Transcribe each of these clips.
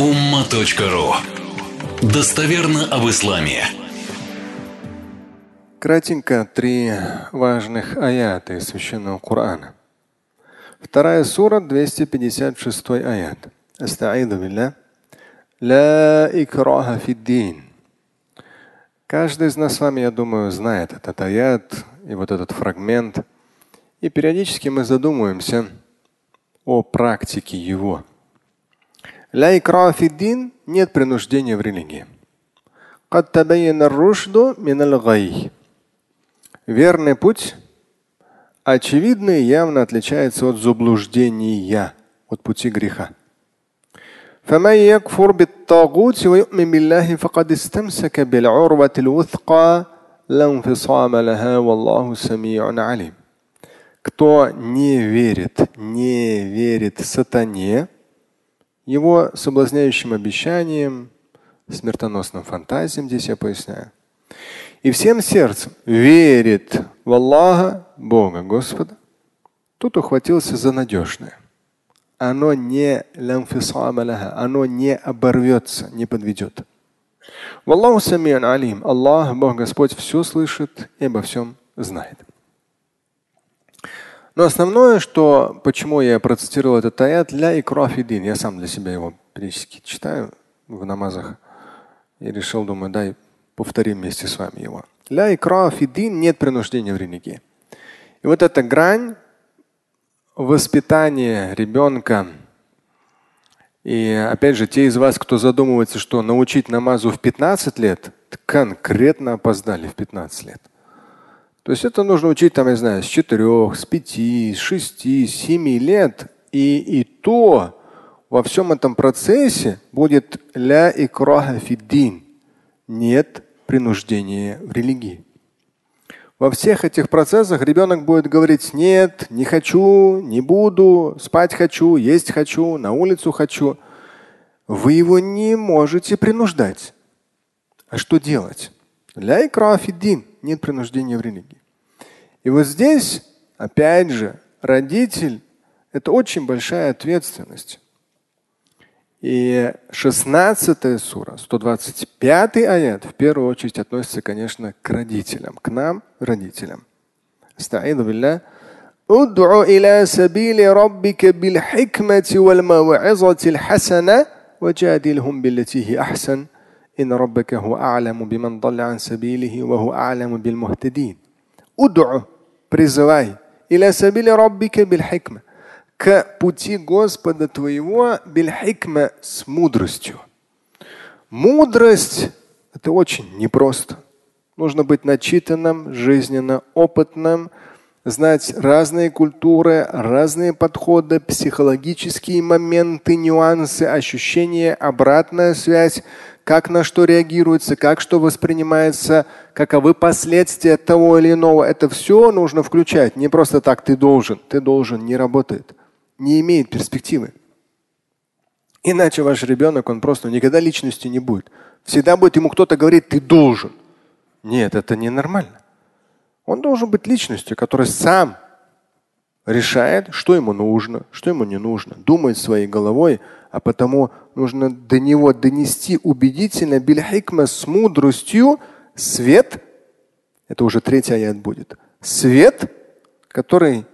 umma.ru Достоверно об исламе. Кратенько три важных аята из Священного Корана. Вторая сура, 256 аят. Астаиду билля. Ла икраха фиддин. Каждый из нас с вами, я думаю, знает этот аят и вот этот фрагмент. И периодически мы задумываемся о практике его. Ля фиддин – нет принуждения в религии. Верный путь очевидно и явно отличается от заблуждения, от пути греха. فمن يكفر بالطاغوت ويؤمن بالله فقد استمسك بالعروة الوثقى لا انفصام لها والله سميع عليم. Кто не верит, не верит сатане, его соблазняющим обещаниям, смертоносным фантазиям, здесь я поясняю. И всем сердцем верит в Аллаха, Бога, Господа, тут ухватился за надежное. Оно не оно не оборвется, не подведет. Валлаху самиан алим. Аллах, Бог Господь, все слышит и обо всем знает. Но основное, что почему я процитировал этот аят, ля и крафидин, я сам для себя его периодически читаю в намазах и решил, думаю, дай повторим вместе с вами его. Ля и крафидин, нет принуждения в религии. И вот эта грань воспитания ребенка, и опять же, те из вас, кто задумывается, что научить намазу в 15 лет, конкретно опоздали в 15 лет. То есть это нужно учить, там, я знаю, с четырех, с пяти, с шести, с семи лет. И, и то во всем этом процессе будет ля икраха фиддин. Нет принуждения в религии. Во всех этих процессах ребенок будет говорить нет, не хочу, не буду, спать хочу, есть хочу, на улицу хочу. Вы его не можете принуждать. А что делать? Ля икрафиддин. Нет принуждения в религии. И вот здесь, опять же, родитель – это очень большая ответственность. И 16 сура, 125 аят, в первую очередь относится, конечно, к родителям, к нам, родителям. ادع إلى سبيل ربك بالحكمة والموعظة الحسنة وجادلهم بالتي هي أحسن إن ربك هو أعلم بمن ضل عن سبيله وهو أعلم بالمهتدين Уд'у, призывай. Иля сабили раббика бильхикма. К пути Господа твоего бильхикма с мудростью. Мудрость – это очень непросто. Нужно быть начитанным, жизненно опытным, знать разные культуры, разные подходы, психологические моменты, нюансы, ощущения, обратная связь, как на что реагируется, как что воспринимается, каковы последствия того или иного. Это все нужно включать. Не просто так ты должен. Ты должен не работает. Не имеет перспективы. Иначе ваш ребенок, он просто никогда личностью не будет. Всегда будет ему кто-то говорить, ты должен. Нет, это ненормально. Он должен быть личностью, которая сам решает, что ему нужно, что ему не нужно, думает своей головой, а потому нужно до него донести убедительно бильхикма с мудростью свет. Это уже третий аят будет. Свет, который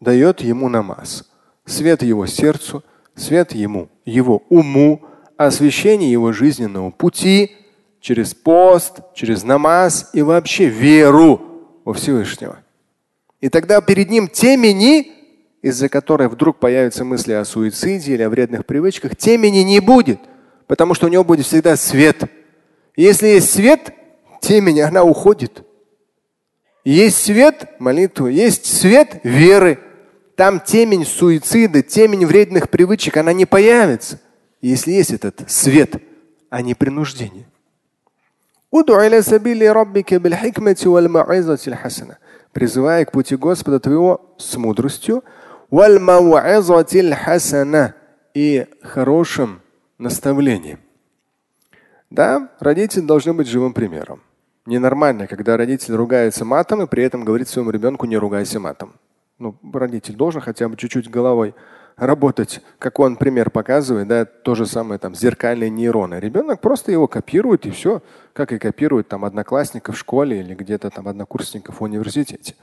дает ему намаз. Свет его сердцу, свет ему, его уму, освещение его жизненного пути через пост, через намаз и вообще веру во Всевышнего. И тогда перед ним темени, из-за которой вдруг появятся мысли о суициде или о вредных привычках, темени не будет, потому что у него будет всегда свет. Если есть свет, темень, она уходит. Есть свет молитвы, есть свет веры. Там темень суицида, темень вредных привычек, она не появится, если есть этот свет, а не принуждение. Призывая к пути Господа твоего с мудростью и хорошим наставлением. Да, родители должны быть живым примером. Ненормально, когда родитель ругается матом и при этом говорит своему ребенку не ругайся матом. Ну, родитель должен хотя бы чуть-чуть головой работать, как он пример показывает, да, то же самое там зеркальные нейроны. Ребенок просто его копирует и все, как и копирует там одноклассников в школе или где-то там однокурсников в университете.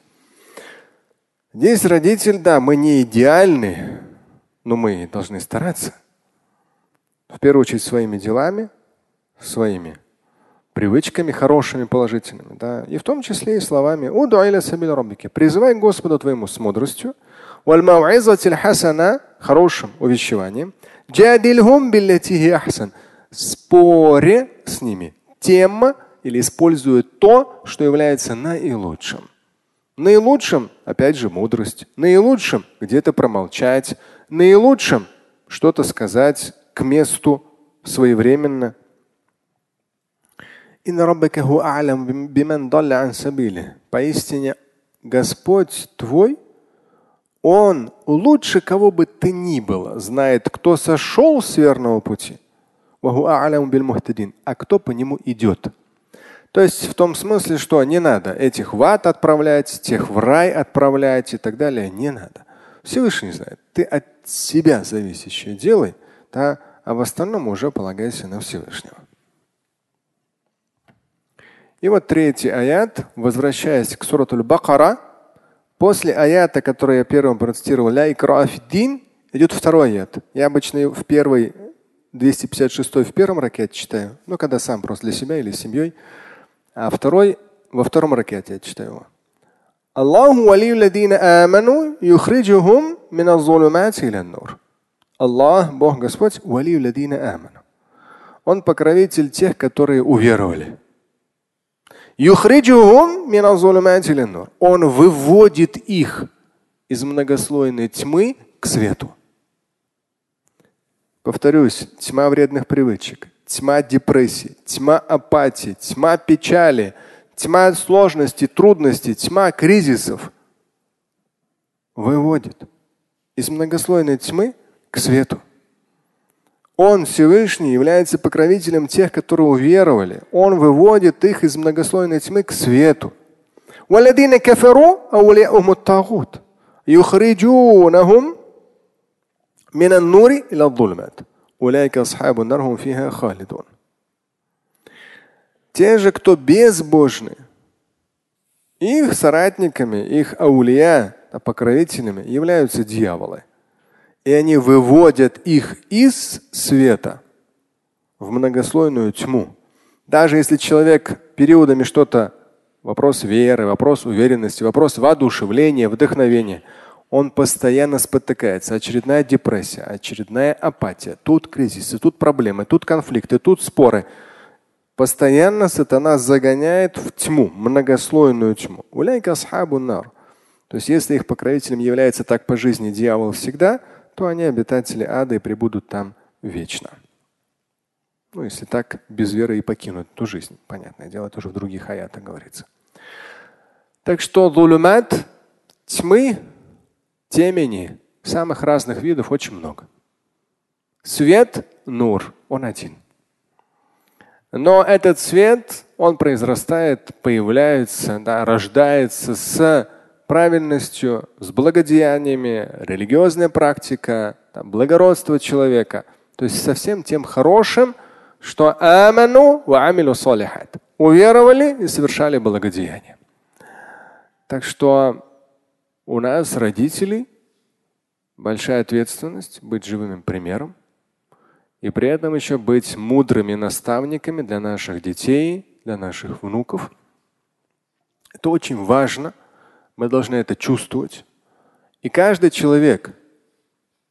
Здесь родитель, да, мы не идеальны, но мы должны стараться. В первую очередь своими делами, своими привычками хорошими, положительными, да, и в том числе и словами «Призывай Господа твоему с мудростью, хорошим увещеванием, споре с ними, тем или используя то, что является наилучшим. Наилучшим, опять же, мудрость. Наилучшим где-то промолчать. Наилучшим что-то сказать к месту своевременно. Поистине Господь твой, Он лучше кого бы ты ни было знает, кто сошел с верного пути, а кто по нему идет. То есть в том смысле, что не надо этих в ад отправлять, тех в рай отправлять и так далее. Не надо. Всевышний знает. Ты от себя зависящее делай, да, а в остальном уже полагайся на Всевышнего. И вот третий аят, возвращаясь к сурату Бакара, после аята, который я первым процитировал, ля идет второй аят. Я обычно в первый 256 в первом ракете читаю, ну когда сам просто для себя или с семьей. А второй, во втором ракете я читаю его. Аллаху аману юхриджухум нур. Аллах, Бог Господь, валию ладина аману. Он покровитель тех, которые уверовали. Юхриджухум мина зулумати нур. Он выводит их из многослойной тьмы к свету. Повторюсь, тьма вредных привычек, тьма депрессии, тьма апатии, тьма печали, тьма сложностей, трудностей, тьма кризисов выводит из многослойной тьмы к свету. Он, Всевышний, является покровителем тех, которые уверовали. Он выводит их из многослойной тьмы к свету. А Те же, кто безбожны, их соратниками, их аулия, а покровителями являются дьяволы. И они выводят их из света в многослойную тьму. Даже если человек периодами что-то, вопрос веры, вопрос уверенности, вопрос воодушевления, вдохновения – он постоянно спотыкается. Очередная депрессия, очередная апатия. Тут кризисы, тут проблемы, тут конфликты, тут споры. Постоянно сатана загоняет в тьму, многослойную тьму. То есть если их покровителем является так по жизни дьявол всегда, то они обитатели ада и прибудут там вечно. Ну, если так, без веры и покинут ту жизнь. Понятное дело, тоже в других аятах говорится. Так что зулумат, тьмы, темени самых разных видов очень много. Свет, нур, он один. Но этот свет, он произрастает, появляется, да, рождается с правильностью, с благодеяниями, религиозная практика, там, благородство человека. То есть со всем тем хорошим, что аману ва амилу салихат. Уверовали и совершали благодеяние. Так что у нас, родителей, большая ответственность быть живым примером и при этом еще быть мудрыми наставниками для наших детей, для наших внуков. Это очень важно. Мы должны это чувствовать. И каждый человек,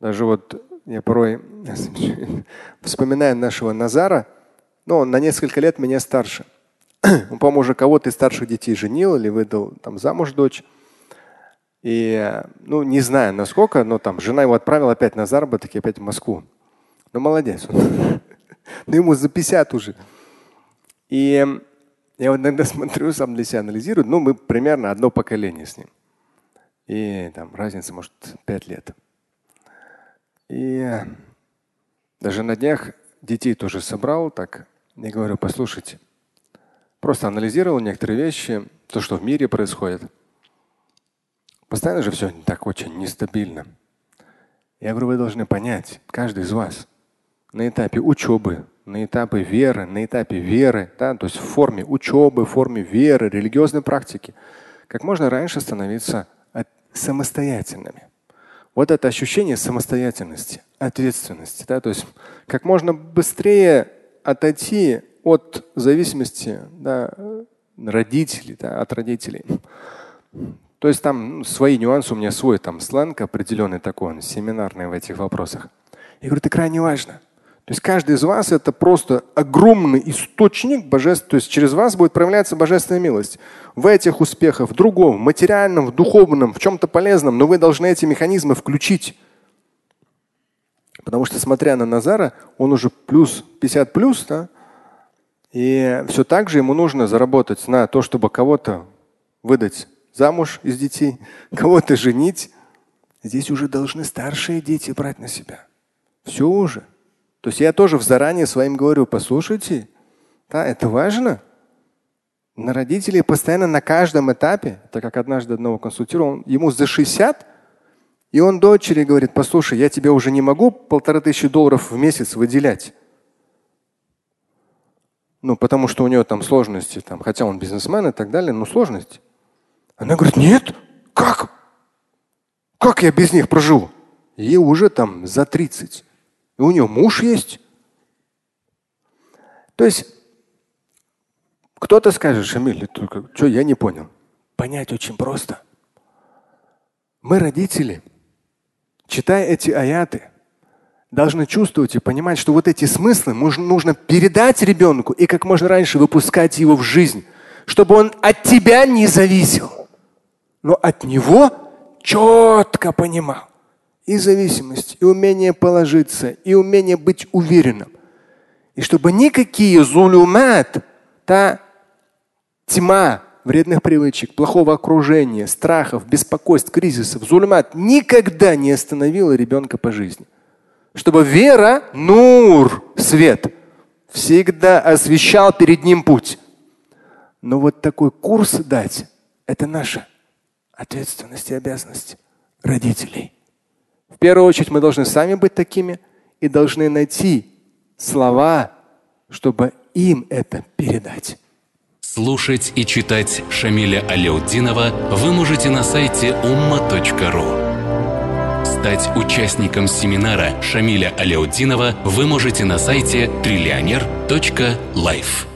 даже вот я порой вспоминаю нашего Назара, но он на несколько лет меня старше. Он, по-моему, уже кого-то из старших детей женил или выдал там замуж дочь. И, ну, не знаю насколько, но там жена его отправила опять на заработок и опять в Москву. Ну, молодец. Ну, ему за 50 уже. И я вот иногда смотрю, сам для себя анализирую. Ну, мы примерно одно поколение с ним. И там разница, может, 5 лет. И даже на днях детей тоже собрал так. Я говорю, послушайте, просто анализировал некоторые вещи, то, что в мире происходит. Постоянно же все так очень нестабильно. Я говорю, вы должны понять, каждый из вас, на этапе учебы, на этапе веры, на этапе веры, да, то есть в форме учебы, в форме веры, религиозной практики, как можно раньше становиться самостоятельными. Вот это ощущение самостоятельности, ответственности, да, то есть как можно быстрее отойти от зависимости да, родителей, да, от родителей. То есть там ну, свои нюансы, у меня свой там сленг определенный такой, он семинарный в этих вопросах. Я говорю, это крайне важно. То есть каждый из вас это просто огромный источник божественного, то есть через вас будет проявляться божественная милость. В этих успехах, в другом, в материальном, в духовном, в чем-то полезном, но вы должны эти механизмы включить. Потому что, смотря на Назара, он уже плюс 50 плюс, да? и все так же ему нужно заработать на то, чтобы кого-то выдать замуж из детей, кого-то женить. Здесь уже должны старшие дети брать на себя. Все уже. То есть я тоже в заранее своим говорю, послушайте, да, это важно. На родителей постоянно на каждом этапе, так как однажды одного консультировал, ему за 60, и он дочери говорит, послушай, я тебе уже не могу полторы тысячи долларов в месяц выделять. Ну, потому что у нее там сложности, там, хотя он бизнесмен и так далее, но сложности. Она говорит, нет, как? Как я без них проживу? Ей уже там за 30. И у нее муж есть. То есть кто-то скажет, Шамиль, что я не понял. Понять очень просто. Мы, родители, читая эти аяты, должны чувствовать и понимать, что вот эти смыслы нужно передать ребенку и как можно раньше выпускать его в жизнь, чтобы он от тебя не зависел, но от него четко понимал и зависимость, и умение положиться, и умение быть уверенным. И чтобы никакие зулюмат, та тьма вредных привычек, плохого окружения, страхов, беспокойств, кризисов, зулюмат никогда не остановила ребенка по жизни. Чтобы вера, нур, свет, всегда освещал перед ним путь. Но вот такой курс дать – это наша ответственность и обязанность родителей. Первую очередь мы должны сами быть такими и должны найти слова, чтобы им это передать. Слушать и читать Шамиля Аляутдинова вы можете на сайте umma.ru. Стать участником семинара Шамиля Аляутдинова вы можете на сайте триллионер.life.